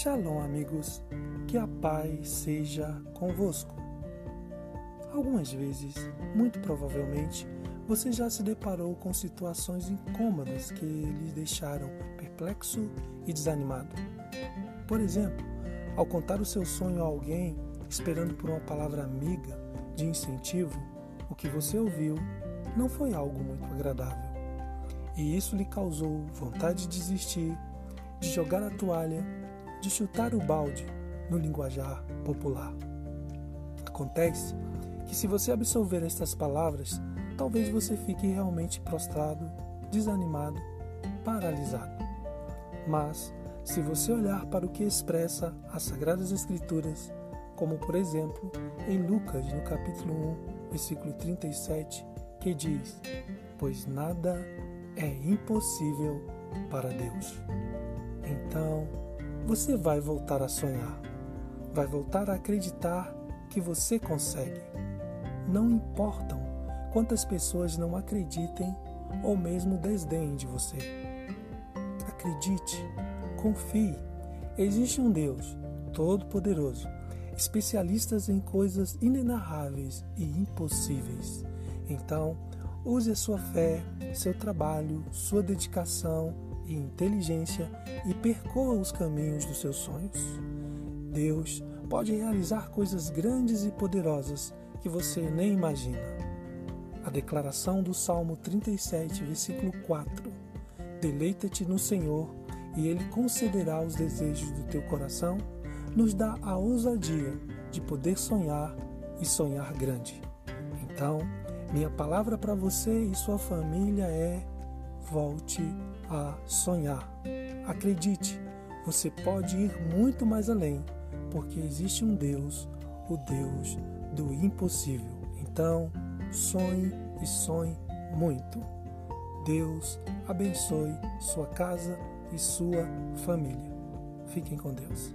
Shalom, amigos. Que a paz seja convosco. Algumas vezes, muito provavelmente, você já se deparou com situações incômodas que lhe deixaram perplexo e desanimado. Por exemplo, ao contar o seu sonho a alguém, esperando por uma palavra amiga de incentivo, o que você ouviu não foi algo muito agradável. E isso lhe causou vontade de desistir, de jogar a toalha, de chutar o balde no linguajar popular. Acontece que, se você absorver estas palavras, talvez você fique realmente prostrado, desanimado, paralisado. Mas, se você olhar para o que expressa as Sagradas Escrituras, como por exemplo em Lucas, no capítulo 1, versículo 37, que diz: Pois nada é impossível para Deus. Então, você vai voltar a sonhar, vai voltar a acreditar que você consegue. Não importam quantas pessoas não acreditem ou mesmo desdenhem de você. Acredite, confie. Existe um Deus todo-poderoso, especialistas em coisas inenarráveis e impossíveis. Então, use a sua fé, seu trabalho, sua dedicação e inteligência e percorra os caminhos dos seus sonhos. Deus pode realizar coisas grandes e poderosas que você nem imagina. A declaração do Salmo 37, versículo 4: Deleita-te no Senhor e Ele concederá os desejos do teu coração, nos dá a ousadia de poder sonhar e sonhar grande. Então, minha palavra para você e sua família é: volte a sonhar. Acredite, você pode ir muito mais além, porque existe um Deus, o Deus do impossível. Então, sonhe e sonhe muito. Deus abençoe sua casa e sua família. Fiquem com Deus.